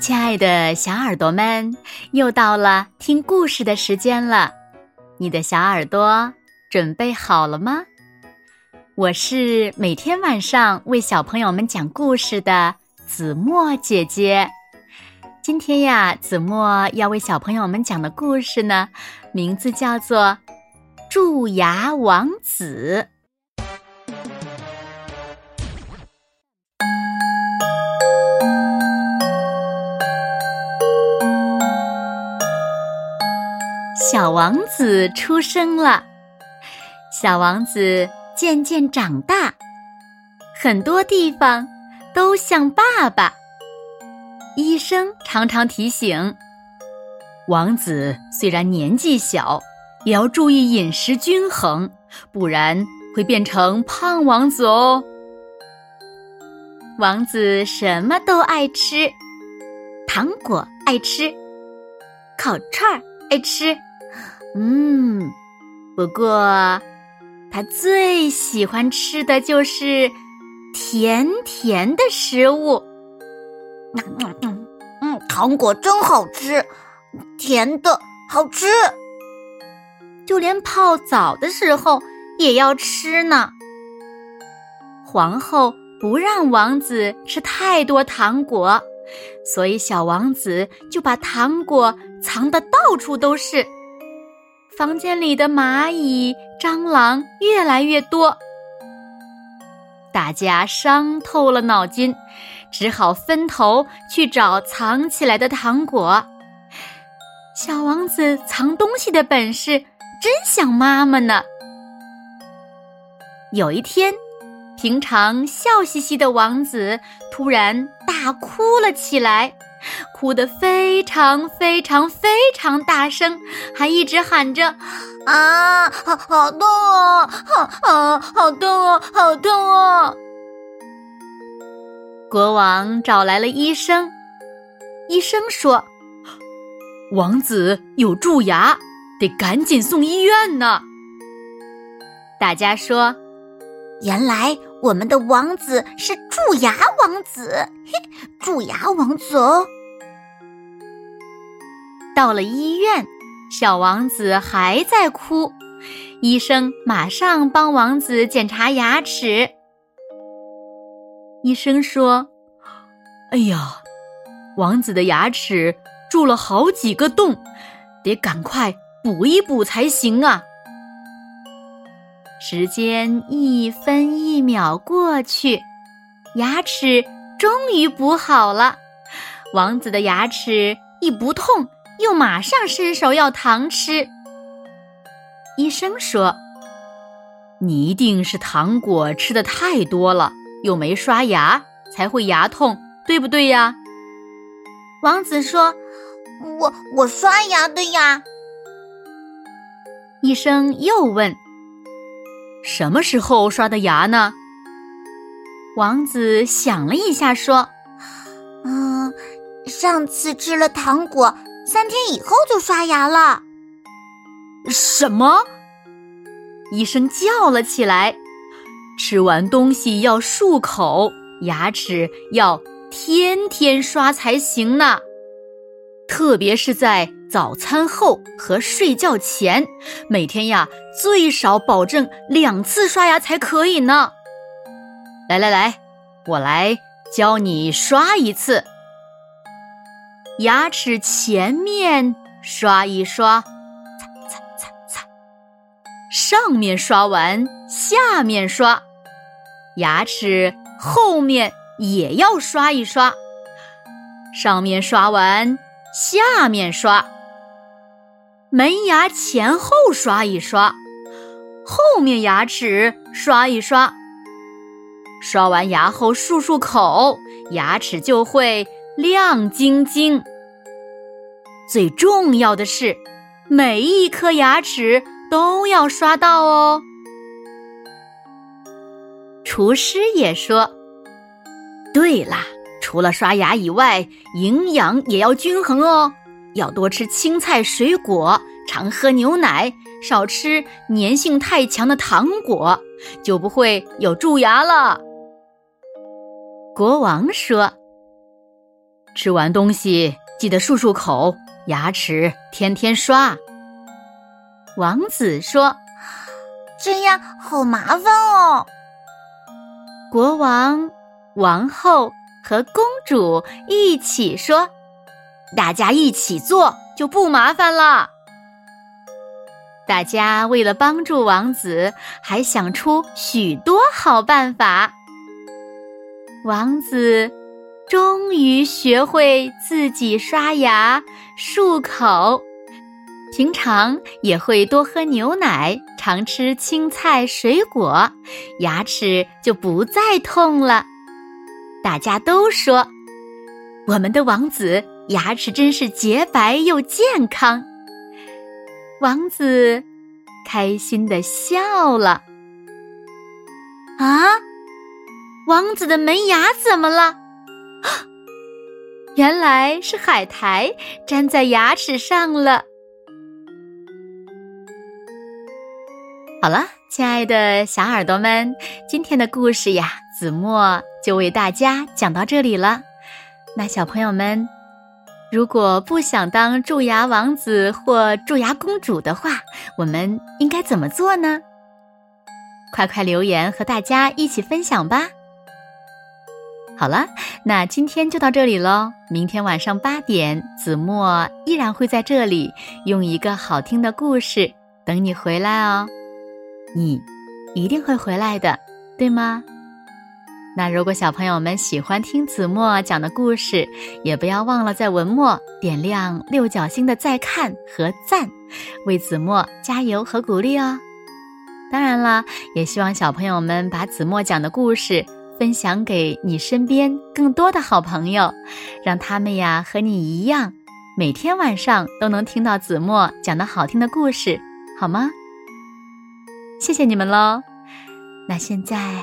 亲爱的小耳朵们，又到了听故事的时间了。你的小耳朵准备好了吗？我是每天晚上为小朋友们讲故事的子墨姐姐。今天呀，子墨要为小朋友们讲的故事呢，名字叫做《蛀牙王子》。小王子出生了，小王子渐渐长大，很多地方都像爸爸。医生常常提醒，王子虽然年纪小，也要注意饮食均衡，不然会变成胖王子哦。王子什么都爱吃，糖果爱吃，烤串儿爱吃。嗯，不过他最喜欢吃的就是甜甜的食物。嗯嗯嗯，糖果真好吃，甜的好吃。就连泡澡的时候也要吃呢。皇后不让王子吃太多糖果，所以小王子就把糖果藏得到处都是。房间里的蚂蚁、蟑螂越来越多，大家伤透了脑筋，只好分头去找藏起来的糖果。小王子藏东西的本事真像妈妈呢。有一天，平常笑嘻嘻的王子突然大哭了起来。哭得非常非常非常大声，还一直喊着：“啊，好好痛啊，好啊，好痛啊，好痛啊！”国王找来了医生，医生说：“王子有蛀牙，得赶紧送医院呢。”大家说：“原来我们的王子是蛀牙王子，嘿，蛀牙王子哦。”到了医院，小王子还在哭。医生马上帮王子检查牙齿。医生说：“哎呀，王子的牙齿蛀了好几个洞，得赶快补一补才行啊！”时间一分一秒过去，牙齿终于补好了。王子的牙齿一不痛。又马上伸手要糖吃。医生说：“你一定是糖果吃的太多了，又没刷牙，才会牙痛，对不对呀？”王子说：“我我刷牙的呀。”医生又问：“什么时候刷的牙呢？”王子想了一下说：“嗯，上次吃了糖果。”三天以后就刷牙了。什么？医生叫了起来。吃完东西要漱口，牙齿要天天刷才行呢。特别是在早餐后和睡觉前，每天呀最少保证两次刷牙才可以呢。来来来，我来教你刷一次。牙齿前面刷一刷，擦擦擦擦，上面刷完，下面刷，牙齿后面也要刷一刷，上面刷完，下面刷，门牙前后刷一刷，后面牙齿刷一刷，刷完牙后漱漱口，牙齿就会亮晶晶。最重要的是，每一颗牙齿都要刷到哦。厨师也说：“对啦，除了刷牙以外，营养也要均衡哦。要多吃青菜、水果，常喝牛奶，少吃粘性太强的糖果，就不会有蛀牙了。”国王说。吃完东西记得漱漱口，牙齿天天刷。王子说：“这样好麻烦哦。”国王、王后和公主一起说：“大家一起做就不麻烦了。”大家为了帮助王子，还想出许多好办法。王子终于学会自己刷牙、漱口，平常也会多喝牛奶，常吃青菜水果，牙齿就不再痛了。大家都说，我们的王子牙齿真是洁白又健康。王子开心的笑了。啊！王子的门牙怎么了？原来是海苔粘在牙齿上了。好了，亲爱的小耳朵们，今天的故事呀，子墨就为大家讲到这里了。那小朋友们，如果不想当蛀牙王子或蛀牙公主的话，我们应该怎么做呢？快快留言和大家一起分享吧。好了，那今天就到这里喽。明天晚上八点，子墨依然会在这里，用一个好听的故事等你回来哦。你一定会回来的，对吗？那如果小朋友们喜欢听子墨讲的故事，也不要忘了在文末点亮六角星的再看和赞，为子墨加油和鼓励哦。当然了，也希望小朋友们把子墨讲的故事。分享给你身边更多的好朋友，让他们呀和你一样，每天晚上都能听到子墨讲的好听的故事，好吗？谢谢你们喽。那现在